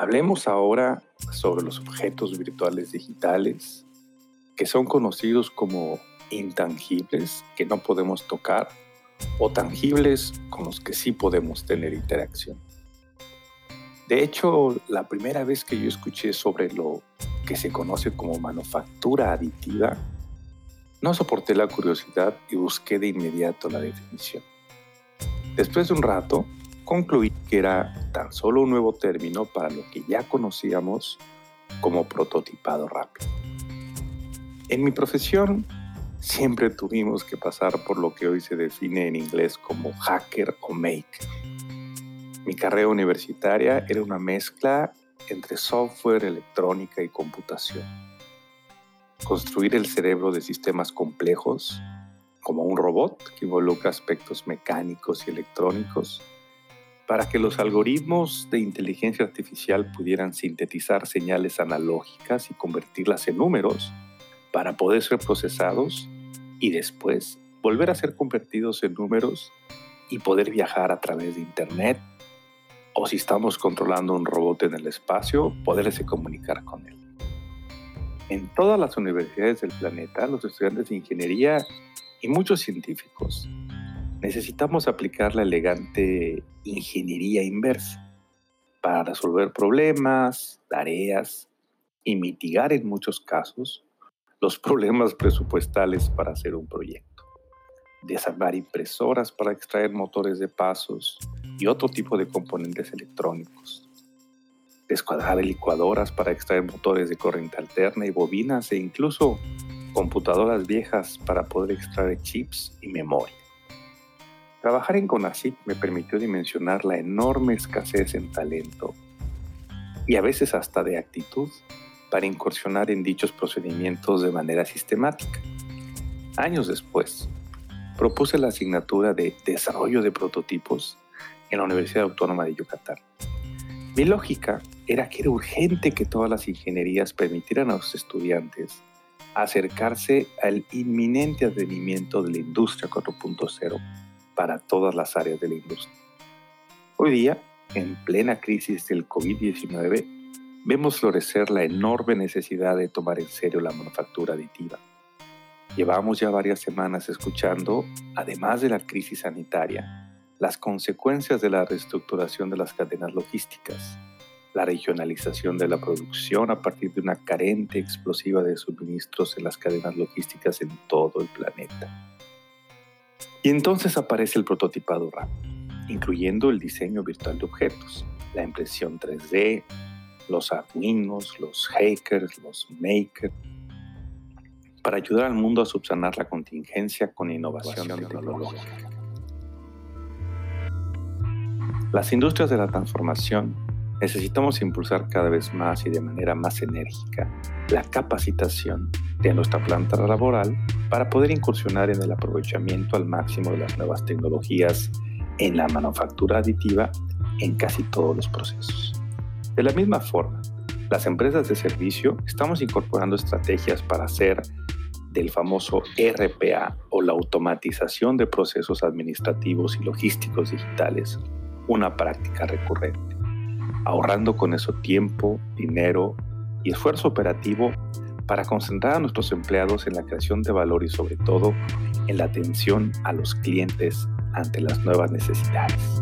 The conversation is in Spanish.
Hablemos ahora sobre los objetos virtuales digitales que son conocidos como intangibles que no podemos tocar o tangibles con los que sí podemos tener interacción. De hecho, la primera vez que yo escuché sobre lo que se conoce como manufactura aditiva, no soporté la curiosidad y busqué de inmediato la definición. Después de un rato, concluí que era tan solo un nuevo término para lo que ya conocíamos como prototipado rápido. En mi profesión siempre tuvimos que pasar por lo que hoy se define en inglés como hacker o maker. Mi carrera universitaria era una mezcla entre software, electrónica y computación. Construir el cerebro de sistemas complejos, como un robot que involucra aspectos mecánicos y electrónicos, para que los algoritmos de inteligencia artificial pudieran sintetizar señales analógicas y convertirlas en números para poder ser procesados y después volver a ser convertidos en números y poder viajar a través de Internet o si estamos controlando un robot en el espacio, poderse comunicar con él. En todas las universidades del planeta, los estudiantes de ingeniería y muchos científicos necesitamos aplicar la elegante ingeniería inversa para resolver problemas, tareas y mitigar en muchos casos los problemas presupuestales para hacer un proyecto. Desarmar impresoras para extraer motores de pasos y otro tipo de componentes electrónicos. Descuadrar licuadoras para extraer motores de corriente alterna y bobinas e incluso computadoras viejas para poder extraer chips y memoria. Trabajar en CONACYT me permitió dimensionar la enorme escasez en talento y a veces hasta de actitud para incursionar en dichos procedimientos de manera sistemática. Años después, propuse la asignatura de Desarrollo de Prototipos en la Universidad Autónoma de Yucatán. Mi lógica era que era urgente que todas las ingenierías permitieran a los estudiantes acercarse al inminente advenimiento de la industria 4.0 para todas las áreas de la industria. Hoy día, en plena crisis del COVID-19, vemos florecer la enorme necesidad de tomar en serio la manufactura aditiva. Llevamos ya varias semanas escuchando, además de la crisis sanitaria, las consecuencias de la reestructuración de las cadenas logísticas, la regionalización de la producción a partir de una carente explosiva de suministros en las cadenas logísticas en todo el planeta y entonces aparece el prototipado rápido, incluyendo el diseño virtual de objetos, la impresión 3D, los Arduinos, los hackers, los makers, para ayudar al mundo a subsanar la contingencia con innovación tecnológica. Las industrias de la transformación necesitamos impulsar cada vez más y de manera más enérgica la capacitación de nuestra planta laboral para poder incursionar en el aprovechamiento al máximo de las nuevas tecnologías en la manufactura aditiva en casi todos los procesos. De la misma forma, las empresas de servicio estamos incorporando estrategias para hacer del famoso RPA o la automatización de procesos administrativos y logísticos digitales una práctica recurrente ahorrando con eso tiempo, dinero y esfuerzo operativo para concentrar a nuestros empleados en la creación de valor y sobre todo en la atención a los clientes ante las nuevas necesidades.